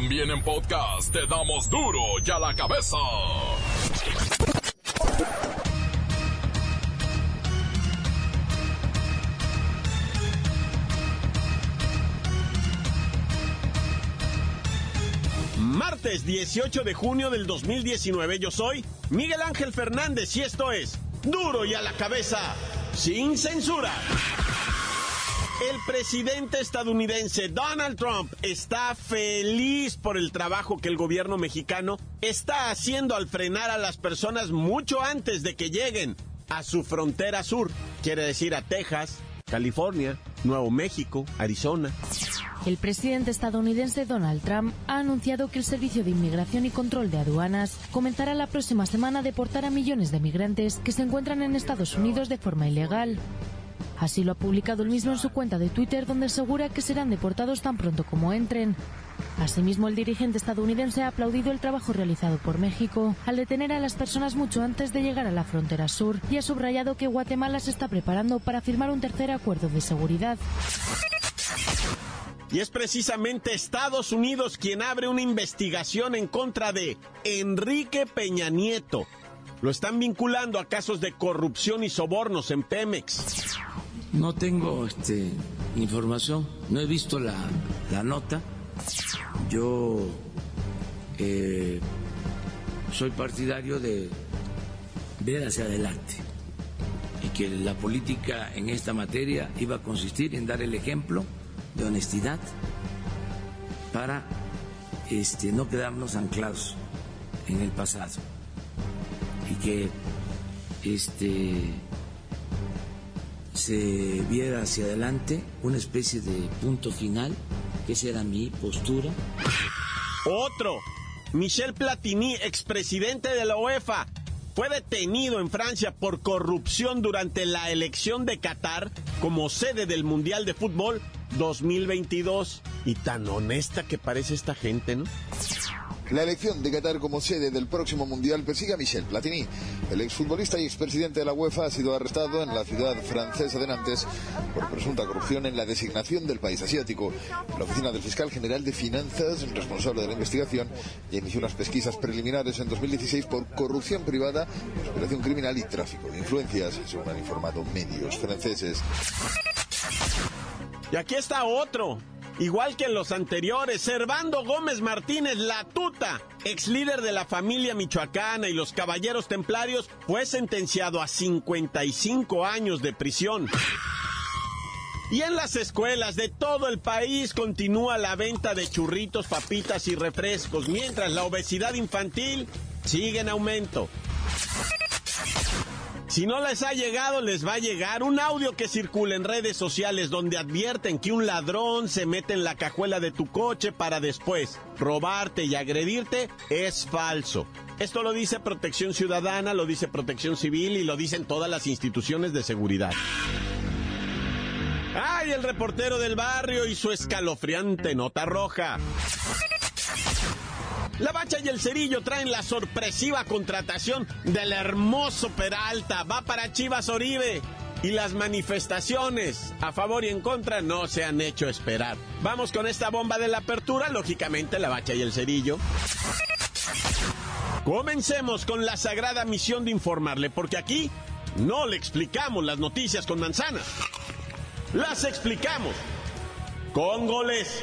También en podcast te damos duro y a la cabeza. Martes 18 de junio del 2019 yo soy Miguel Ángel Fernández y esto es duro y a la cabeza sin censura. El presidente estadounidense Donald Trump está feliz por el trabajo que el gobierno mexicano está haciendo al frenar a las personas mucho antes de que lleguen a su frontera sur, quiere decir a Texas, California, Nuevo México, Arizona. El presidente estadounidense Donald Trump ha anunciado que el Servicio de Inmigración y Control de Aduanas comenzará la próxima semana a deportar a millones de migrantes que se encuentran en Estados Unidos de forma ilegal. Así lo ha publicado el mismo en su cuenta de Twitter, donde asegura que serán deportados tan pronto como entren. Asimismo, el dirigente estadounidense ha aplaudido el trabajo realizado por México al detener a las personas mucho antes de llegar a la frontera sur y ha subrayado que Guatemala se está preparando para firmar un tercer acuerdo de seguridad. Y es precisamente Estados Unidos quien abre una investigación en contra de Enrique Peña Nieto. Lo están vinculando a casos de corrupción y sobornos en Pemex. No tengo este, información, no he visto la, la nota. Yo eh, soy partidario de ver hacia adelante y que la política en esta materia iba a consistir en dar el ejemplo de honestidad para este, no quedarnos anclados en el pasado y que este se viera hacia adelante una especie de punto final, que esa era mi postura. Otro, Michel Platini, expresidente de la UEFA, fue detenido en Francia por corrupción durante la elección de Qatar como sede del Mundial de Fútbol 2022. Y tan honesta que parece esta gente, ¿no? La elección de Qatar como sede del próximo Mundial persigue a Michel Platini. El exfutbolista y expresidente de la UEFA ha sido arrestado en la ciudad francesa de Nantes por presunta corrupción en la designación del país asiático. La oficina del fiscal general de finanzas, responsable de la investigación, ya inició unas pesquisas preliminares en 2016 por corrupción privada, conspiración criminal y tráfico de influencias, según han informado medios franceses. Y aquí está otro. Igual que en los anteriores, Servando Gómez Martínez, la tuta, ex líder de la familia michoacana y los caballeros templarios, fue sentenciado a 55 años de prisión. Y en las escuelas de todo el país continúa la venta de churritos, papitas y refrescos, mientras la obesidad infantil sigue en aumento. Si no les ha llegado, les va a llegar un audio que circula en redes sociales donde advierten que un ladrón se mete en la cajuela de tu coche para después robarte y agredirte es falso. Esto lo dice Protección Ciudadana, lo dice Protección Civil y lo dicen todas las instituciones de seguridad. ¡Ay, el reportero del barrio y su escalofriante nota roja! La Bacha y el Cerillo traen la sorpresiva contratación del hermoso Peralta. Va para Chivas Oribe. Y las manifestaciones a favor y en contra no se han hecho esperar. Vamos con esta bomba de la apertura, lógicamente la Bacha y el Cerillo. Comencemos con la sagrada misión de informarle, porque aquí no le explicamos las noticias con manzanas. Las explicamos con goles.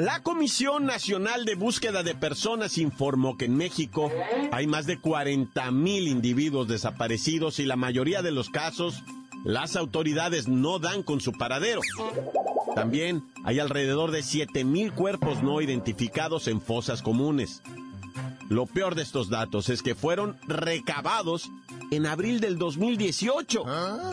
La Comisión Nacional de Búsqueda de Personas informó que en México hay más de 40 mil individuos desaparecidos y la mayoría de los casos las autoridades no dan con su paradero. También hay alrededor de 7 mil cuerpos no identificados en fosas comunes. Lo peor de estos datos es que fueron recabados en abril del 2018.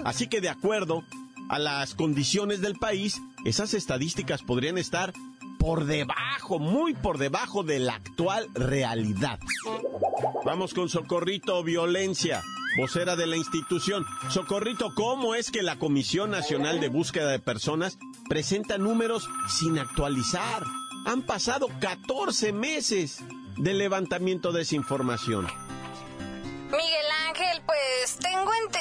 Así que de acuerdo a las condiciones del país, esas estadísticas podrían estar por debajo, muy por debajo de la actual realidad. Vamos con Socorrito Violencia, vocera de la institución. Socorrito, ¿cómo es que la Comisión Nacional de Búsqueda de Personas presenta números sin actualizar? Han pasado 14 meses de levantamiento de esa información.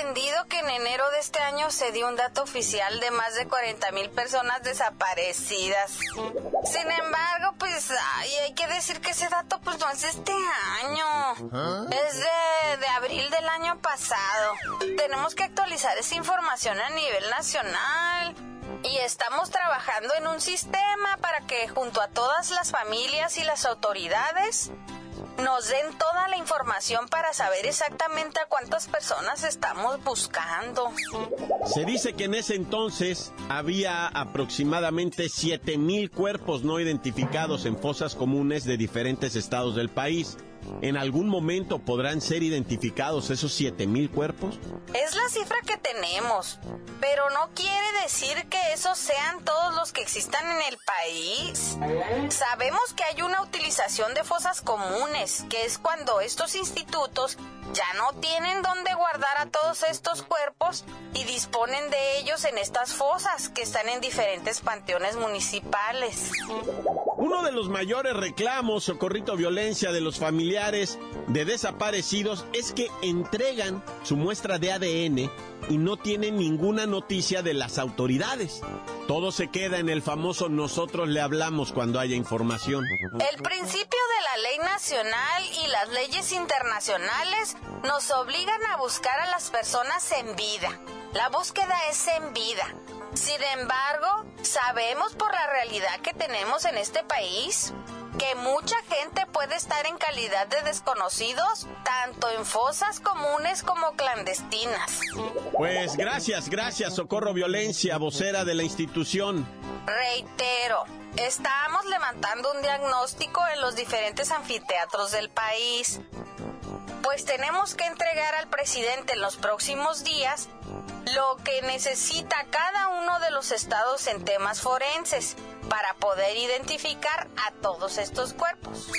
Entendido que en enero de este año se dio un dato oficial de más de 40 mil personas desaparecidas. Sin embargo, pues hay que decir que ese dato pues no es de este año. ¿Ah? Es de, de abril del año pasado. Tenemos que actualizar esa información a nivel nacional. Y estamos trabajando en un sistema para que junto a todas las familias y las autoridades nos den toda la información para saber exactamente a cuántas personas estamos buscando. Se dice que en ese entonces había aproximadamente 7 mil cuerpos no identificados en fosas comunes de diferentes estados del país. ¿En algún momento podrán ser identificados esos 7000 cuerpos? Es la cifra que tenemos, pero no quiere decir que esos sean todos los que existan en el país. Sabemos que hay una utilización de fosas comunes, que es cuando estos institutos ya no tienen dónde guardar a todos estos cuerpos y disponen de ellos en estas fosas que están en diferentes panteones municipales. Uno de los mayores reclamos, socorrito violencia de los familiares de desaparecidos es que entregan su muestra de ADN y no tienen ninguna noticia de las autoridades. Todo se queda en el famoso nosotros le hablamos cuando haya información. El principio de la ley nacional y las leyes internacionales nos obligan a buscar a las personas en vida. La búsqueda es en vida. Sin embargo, sabemos por la realidad que tenemos en este país que mucha gente puede estar en calidad de desconocidos, tanto en fosas comunes como clandestinas. Pues gracias, gracias, Socorro Violencia, vocera de la institución. Reitero, estamos levantando un diagnóstico en los diferentes anfiteatros del país pues tenemos que entregar al presidente en los próximos días lo que necesita cada uno de los estados en temas forenses para poder identificar a todos estos cuerpos.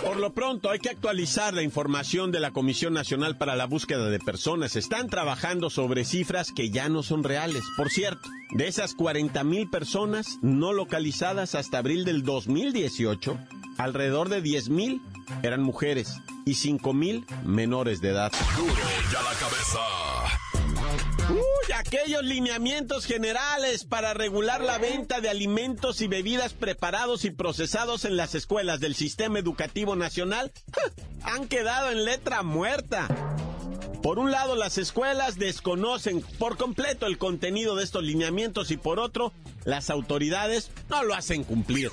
Por lo pronto hay que actualizar la información de la Comisión Nacional para la Búsqueda de Personas. Están trabajando sobre cifras que ya no son reales. Por cierto, de esas 40 mil personas no localizadas hasta abril del 2018, alrededor de 10 mil eran mujeres y 5 mil menores de edad. Duro ya la cabeza. Uy, aquellos lineamientos generales para regular la venta de alimentos y bebidas preparados y procesados en las escuelas del Sistema Educativo Nacional han quedado en letra muerta. Por un lado, las escuelas desconocen por completo el contenido de estos lineamientos y por otro, las autoridades no lo hacen cumplir.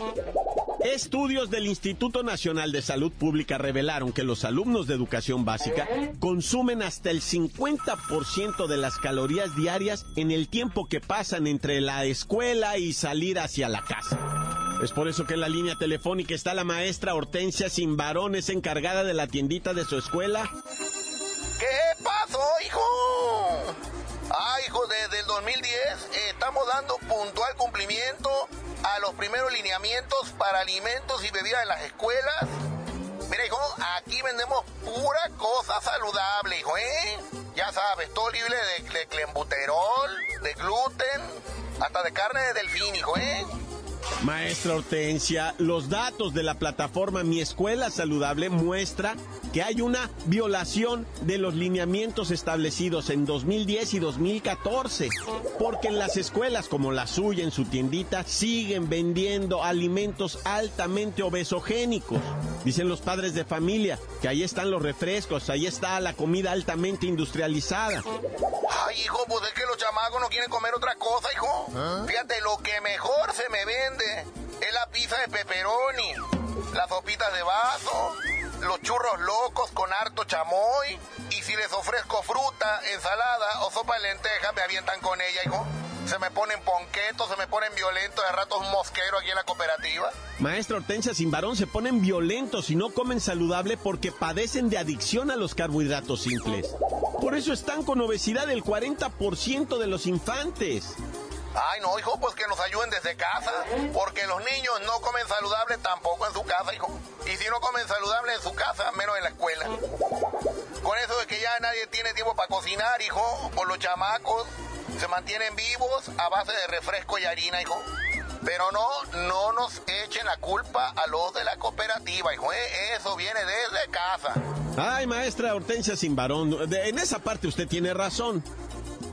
Estudios del Instituto Nacional de Salud Pública revelaron que los alumnos de educación básica consumen hasta el 50% de las calorías diarias en el tiempo que pasan entre la escuela y salir hacia la casa. Es por eso que en la línea telefónica está la maestra Hortensia Sin varones encargada de la tiendita de su escuela. ¿Qué pasó, hijo? Ah, hijo, desde el 2010 estamos dando puntual cumplimiento a los primeros lineamientos para alimentos y bebidas en las escuelas. Mira, hijo, aquí vendemos pura cosa saludable, hijo, ¿eh? Ya sabes, todo libre de, de clenbuterol, de gluten, hasta de carne de delfín, hijo, ¿eh? Maestra Hortensia, los datos de la plataforma Mi Escuela Saludable muestra que hay una violación de los lineamientos establecidos en 2010 y 2014, porque en las escuelas como la suya, en su tiendita, siguen vendiendo alimentos altamente obesogénicos. Dicen los padres de familia que ahí están los refrescos, ahí está la comida altamente industrializada. Ay, hijo, pues es que los chamacos no quieren comer otra cosa, hijo. ¿Ah? Fíjate, lo que mejor se me vende es la pizza de pepperoni, las sopitas de vaso, los churros locos con harto chamoy. Y si les ofrezco fruta, ensalada o sopa de lentejas, me avientan con ella, hijo. Se me ponen ponquetos, se me ponen violentos, de ratos un mosquero aquí en la cooperativa. Maestra Hortensia, sin varón se ponen violentos y no comen saludable porque padecen de adicción a los carbohidratos simples. Por eso están con obesidad el 40% de los infantes. Ay, no, hijo, pues que nos ayuden desde casa, porque los niños no comen saludable tampoco en su casa, hijo. Y si no comen saludable en su casa, menos en la escuela. Con eso de que ya nadie tiene tiempo para cocinar, hijo, por los chamacos se mantienen vivos a base de refresco y harina, hijo. Pero no, no nos echen la culpa a los de la cooperativa, hijo. ¿eh? Eso viene desde casa. Ay, maestra Hortensia Sin varón, en esa parte usted tiene razón.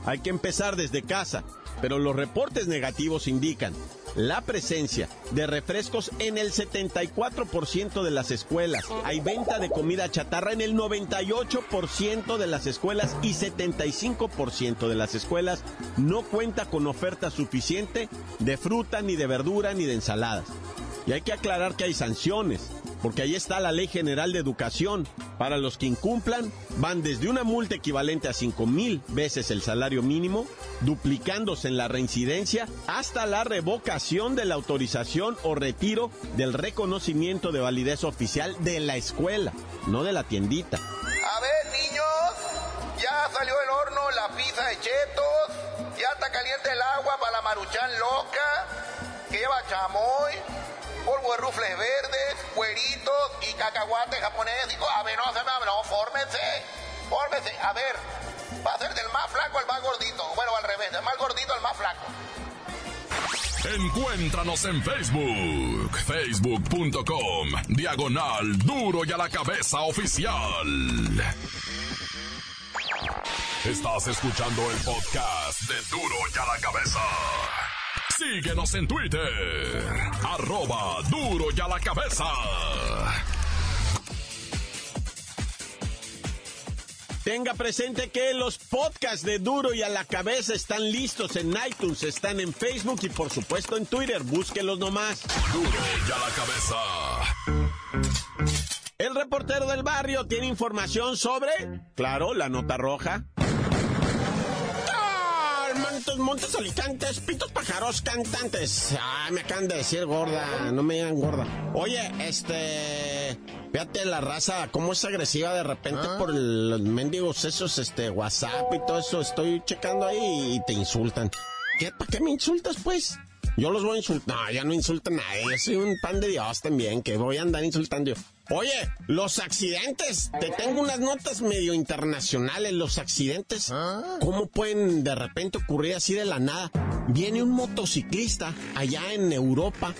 Hay que empezar desde casa, pero los reportes negativos indican la presencia de refrescos en el 74% de las escuelas. Hay venta de comida chatarra en el 98% de las escuelas y 75% de las escuelas no cuenta con oferta suficiente de fruta, ni de verdura, ni de ensaladas. Y hay que aclarar que hay sanciones porque ahí está la Ley General de Educación. Para los que incumplan, van desde una multa equivalente a 5 mil veces el salario mínimo, duplicándose en la reincidencia, hasta la revocación de la autorización o retiro del reconocimiento de validez oficial de la escuela, no de la tiendita. A ver, niños, ya salió el horno la pizza de chetos, ya está caliente el agua para la maruchan loca, que lleva chamoy polvo de rufles verdes, cueritos y cacahuate japonés. Digo, a ver, no no, fórmense, fórmense. A ver, va a ser del más flaco al más gordito. Bueno, al revés, del más gordito al más flaco. Encuéntranos en Facebook, facebook.com, diagonal duro y a la cabeza oficial. Estás escuchando el podcast de duro y a la cabeza. Síguenos en Twitter. Arroba duro y a la cabeza. Tenga presente que los podcasts de Duro y a la cabeza están listos en iTunes, están en Facebook y por supuesto en Twitter. Búsquenlos nomás. Duro y a la cabeza. El reportero del barrio tiene información sobre, claro, la nota roja montes, alicantes, pitos, pájaros, cantantes. Ay, me acaban de decir gorda, no me digan gorda. Oye, este... Fíjate la raza, cómo es agresiva de repente ah. por los mendigos esos, este, WhatsApp y todo eso. Estoy checando ahí y te insultan. ¿Qué? ¿Para qué me insultas, pues? Yo los voy a insultar. No, ya no insulta a nadie. Yo soy un pan de Dios también, que voy a andar insultando yo. Oye, los accidentes. Te tengo unas notas medio internacionales. Los accidentes. Ah. ¿Cómo pueden de repente ocurrir así de la nada? Viene un motociclista allá en Europa.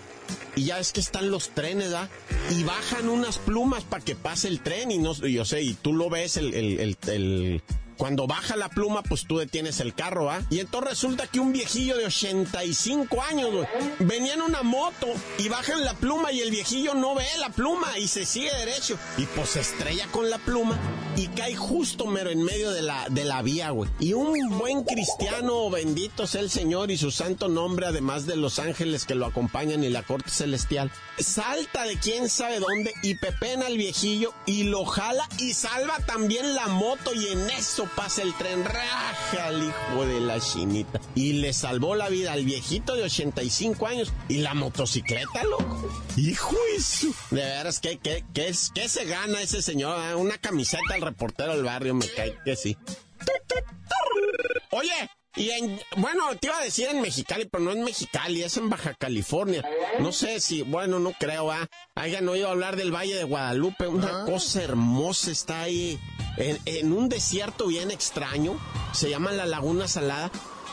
Y ya es que están los trenes, ¿verdad? Y bajan unas plumas para que pase el tren y no, yo sé, y tú lo ves el, el, el cuando baja la pluma, pues tú detienes el carro, ¿ah? Y entonces resulta que un viejillo de 85 años, güey, venía en una moto y bajan la pluma y el viejillo no ve la pluma y se sigue derecho. Y pues se estrella con la pluma y cae justo mero en medio de la, de la vía, güey. Y un buen cristiano, bendito sea el Señor y su santo nombre, además de los ángeles que lo acompañan y la corte celestial, salta de quién sabe dónde y pepena al viejillo y lo jala y salva también la moto y en eso pasa el tren, raja al hijo de la chinita. Y le salvó la vida al viejito de 85 años y la motocicleta, loco. Hijo eso. De veras, ¿qué, qué, qué, qué se gana ese señor? Ah, una camiseta reportero del barrio, me cae que sí. Oye, y en, bueno, te iba a decir en Mexicali, pero no en Mexicali, es en Baja California. No sé si, bueno, no creo, ¿ah? Hayan oído hablar del Valle de Guadalupe, una cosa hermosa está ahí en, un desierto bien extraño, se llama la Laguna Salada.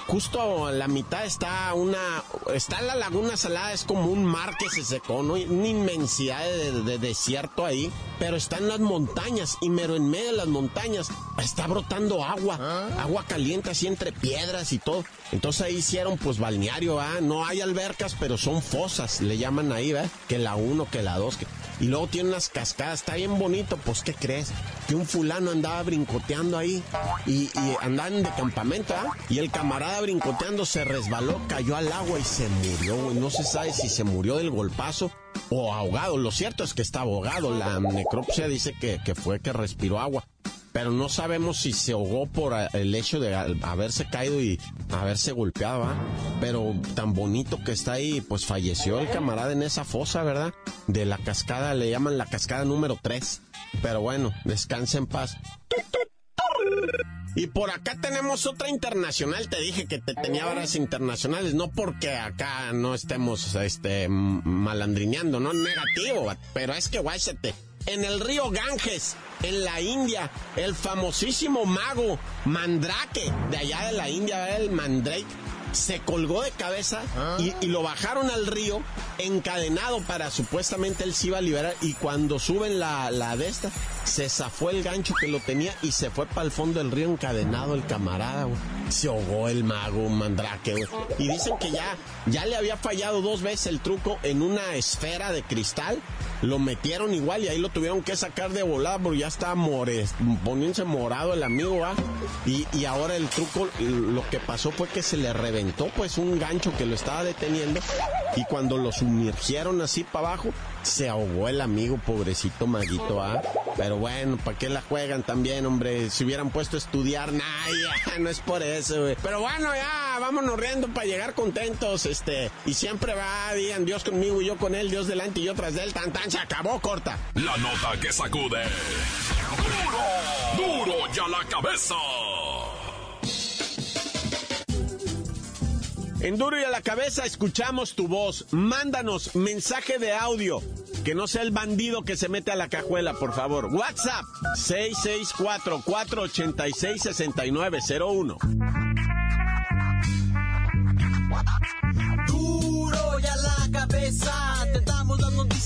Justo a la mitad está una, está la Laguna Salada, es como un mar que se secó, ¿no? Una inmensidad de, desierto ahí, pero está en las montañas y mero en medio de las montañas está brotando agua, ah. agua caliente así entre piedras y todo. Entonces ahí hicieron pues balneario, ¿ah? No hay albercas, pero son fosas, le llaman ahí, ¿verdad? Que la uno, que la dos, que y luego tiene unas cascadas, está bien bonito, pues ¿qué crees? Que un fulano andaba brincoteando ahí y, y andaban de campamento, ¿ah? Y el camarada brincoteando se resbaló, cayó al agua y se murió, güey. No se sabe si se murió del golpazo o ahogado. Lo cierto es que está ahogado. La necropsia dice que, que fue que respiró agua pero no sabemos si se ahogó por el hecho de haberse caído y haberse golpeado, ¿ah? Pero tan bonito que está ahí, pues falleció el camarada en esa fosa, ¿verdad? De la cascada, le llaman la cascada número 3. Pero bueno, descansa en paz. Y por acá tenemos otra internacional. Te dije que te tenía horas internacionales, no porque acá no estemos este, malandrineando, no negativo, pero es que guáchate. En el río Ganges, en la India, el famosísimo mago Mandrake, de allá de la India, el Mandrake, se colgó de cabeza ah. y, lo bajaron al río encadenado para supuestamente él se iba a liberar y cuando suben la, la de esta se zafó el gancho que lo tenía y se fue para el fondo del río encadenado el camarada, Se ahogó el mago, mandrake, Y dicen que ya, ya le había fallado dos veces el truco en una esfera de cristal. Lo metieron igual y ahí lo tuvieron que sacar de volada porque ya estaba more, poniéndose morado el amigo, ¿ah? Y, y ahora el truco, lo que pasó fue que se le reventó pues un gancho que lo estaba deteniendo y cuando lo sumergieron así para abajo, se ahogó el amigo, pobrecito maguito, ¿ah? Pero bueno, ¿para qué la juegan también, hombre? Si hubieran puesto a estudiar, nah, ya, no es por eso, güey. Pero bueno, ya, vámonos riendo para llegar contentos, este. Y siempre va, digan Dios conmigo y yo con él, Dios delante y yo tras él, tan tan, se acabó, corta. La nota que sacude. ¡Duro! ¡Duro ya la cabeza! En Duro y a la cabeza escuchamos tu voz. Mándanos mensaje de audio. Que no sea el bandido que se mete a la cajuela, por favor. WhatsApp 664 486 6901.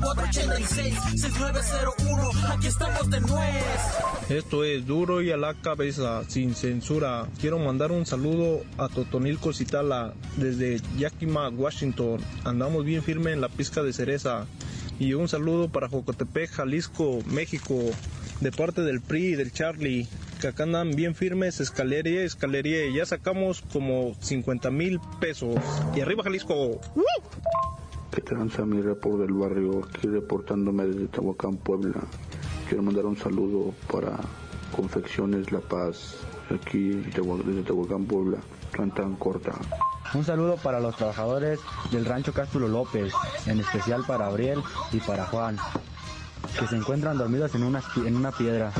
664-486-6901, aquí estamos de nuez. Esto es duro y a la cabeza, sin censura. Quiero mandar un saludo a Totonilco Citala desde Yakima, Washington Andamos bien firme en la pizca de cereza. Y un saludo para Jocotepec, Jalisco, México, de parte del PRI y del Charlie, que acá andan bien firmes, escalería, escalería. Ya sacamos como 50 mil pesos. Y arriba Jalisco. Que tranza mi report del barrio, aquí reportándome desde Tehuacán, Puebla. Quiero mandar un saludo para Confecciones La Paz, aquí desde Tehuacán, Puebla. Tan tan corta. Un saludo para los trabajadores del rancho Cástulo López, en especial para Abriel y para Juan, que se encuentran dormidos en una, en una piedra.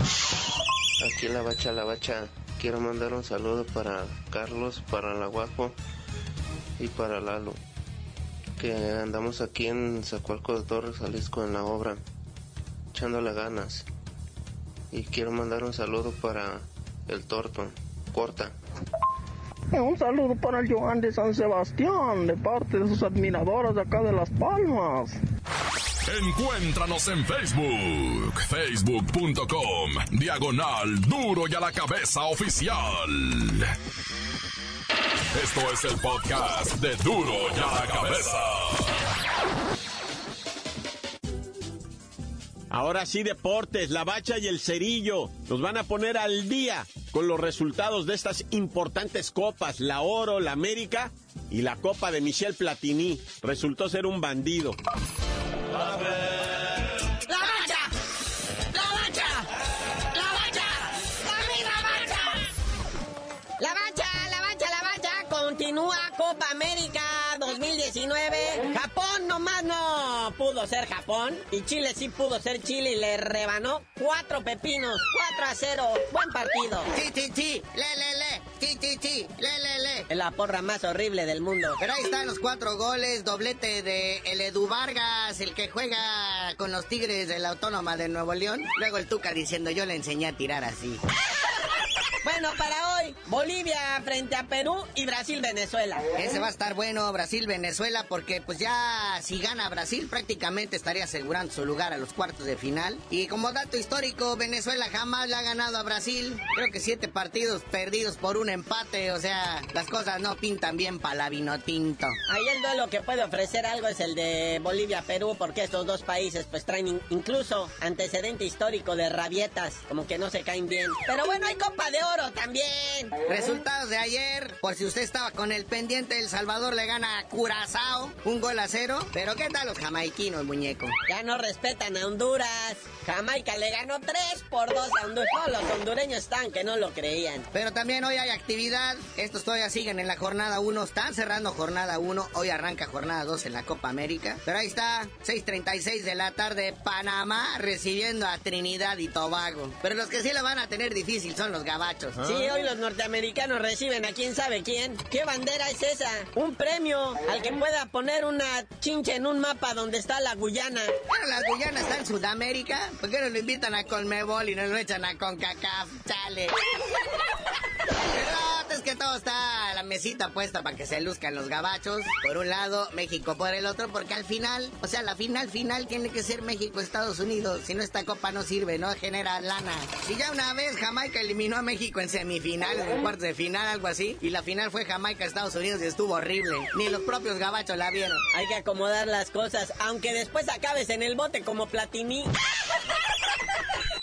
Aquí la bacha, la bacha. Quiero mandar un saludo para Carlos, para la Guapo y para Lalo, que andamos aquí en Zacualco de Torres, Jalisco, en la obra, echándole ganas. Y quiero mandar un saludo para el Torto, Corta. Un saludo para el Joan de San Sebastián, de parte de sus admiradoras de acá de Las Palmas. Encuéntranos en Facebook, facebook.com, diagonal duro y a la cabeza oficial. Esto es el podcast de duro y a la cabeza. Ahora sí, deportes, la bacha y el cerillo nos van a poner al día con los resultados de estas importantes copas, la Oro, la América y la Copa de Michel Platini. Resultó ser un bandido. ¡La mancha! ¡La mancha! ¡La mancha! ¡La mancha! La mancha, la mancha, la mancha. Continúa Copa América 2019. Japón nomás no pudo ser Japón. Y Chile sí pudo ser Chile y le rebanó cuatro pepinos. 4 a 0. Buen partido. Sí, sí, sí. Le, le, le. Sí, sí, sí. Le, le, le. La porra más horrible del mundo. Pero ahí están los cuatro goles. Doblete de el Edu Vargas, el que juega con los Tigres de la Autónoma de Nuevo León. Luego el Tuca diciendo yo le enseñé a tirar así. Bueno, para hoy, Bolivia frente a Perú y Brasil-Venezuela. Ese va a estar bueno, Brasil-Venezuela, porque pues ya si gana Brasil prácticamente estaría asegurando su lugar a los cuartos de final. Y como dato histórico, Venezuela jamás le ha ganado a Brasil. Creo que siete partidos perdidos por un empate, o sea, las cosas no pintan bien para la vino tinto. Ahí el duelo que puede ofrecer algo es el de Bolivia-Perú, porque estos dos países pues traen incluso antecedente histórico de rabietas, como que no se caen bien. Pero bueno, hay Copa de Oro también. Resultados de ayer, por si usted estaba con el pendiente, El Salvador le gana a Curazao, un gol a cero. Pero ¿qué tal los jamaiquinos, muñeco? Ya no respetan a Honduras. Jamaica le ganó 3 por 2 a Honduras. No, los hondureños están que no lo creían. Pero también hoy hay actividad. Estos todavía siguen en la jornada 1. Están cerrando jornada 1. Hoy arranca jornada 2 en la Copa América. Pero ahí está, 6.36 de la tarde, Panamá recibiendo a Trinidad y Tobago. Pero los que sí lo van a tener difícil son los gabachos. Sí, hoy los norteamericanos reciben a quién sabe quién. ¿Qué bandera es esa? Un premio al que pueda poner una chincha en un mapa donde está la Guyana. Bueno, la Guyana está en Sudamérica. ¿Por qué no lo invitan a Colmebol y no lo echan a CONCACAF? Chale. Es que todo está la mesita puesta para que se luzcan los gabachos. Por un lado, México por el otro, porque al final, o sea, la final final tiene que ser México-Estados Unidos. Si no, esta copa no sirve, no genera lana. Si ya una vez Jamaica eliminó a México en semifinal, en cuartos de final, algo así, y la final fue Jamaica-Estados Unidos y estuvo horrible. Ni los propios gabachos la vieron. Hay que acomodar las cosas, aunque después acabes en el bote como Platini.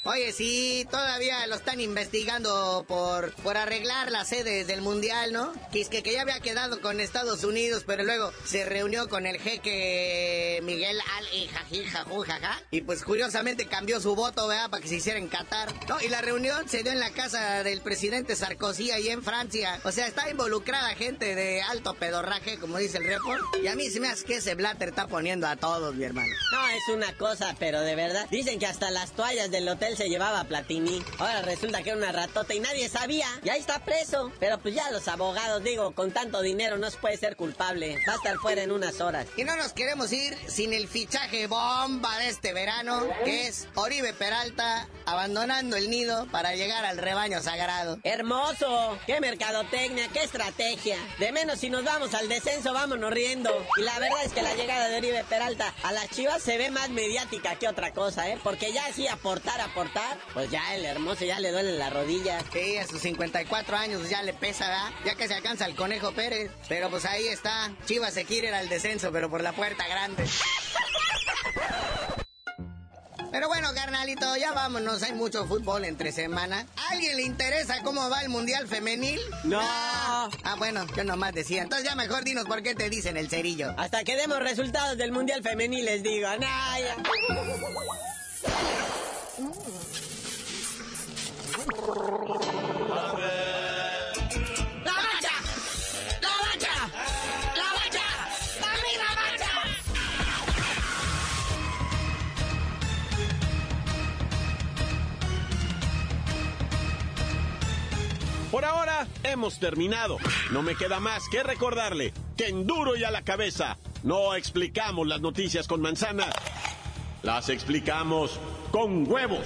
Oye, sí, todavía lo están investigando por, por arreglar las sedes del Mundial, ¿no? Que es que, ya había quedado con Estados Unidos, pero luego se reunió con el jeque Miguel Al jaja y pues curiosamente cambió su voto, ¿verdad? Para que se hiciera en Qatar. No, y la reunión se dio en la casa del presidente Sarkozy ahí en Francia. O sea, está involucrada gente de alto pedorraje, como dice el report. Y a mí se me hace que ese Blatter está poniendo a todos, mi hermano. No, es una cosa, pero de verdad. Dicen que hasta las toallas del hotel se llevaba Platini. Ahora resulta que era una ratota y nadie sabía. Y ahí está preso. Pero pues ya los abogados, digo, con tanto dinero no se puede ser culpable. Va a estar fuera en unas horas. Y no nos queremos ir sin el fichaje bomba de este verano, que es Oribe Peralta abandonando el nido para llegar al rebaño sagrado. ¡Hermoso! ¡Qué mercadotecnia! ¡Qué estrategia! De menos si nos vamos al descenso, vámonos riendo. Y la verdad es que la llegada de Oribe Peralta a las chivas se ve más mediática que otra cosa, ¿eh? Porque ya así aportar, aportar, pues ya el hermoso ya le duele la rodilla. Sí, a sus 54 años ya le pesa, ¿verdad? Ya que se alcanza el Conejo Pérez. Pero pues ahí está. Chivas se quiere ir al descenso, pero por la puerta grande. Pero bueno, carnalito, ya vámonos. Hay mucho fútbol entre semana. ¿A alguien le interesa cómo va el Mundial Femenil? No. Ah, bueno, yo nomás decía. Entonces ya mejor dinos por qué te dicen el cerillo. Hasta que demos resultados del Mundial Femenil les digo. Nah, Por ahora hemos terminado. No me queda más que recordarle que en duro y a la cabeza no explicamos las noticias con manzanas, las explicamos con huevos.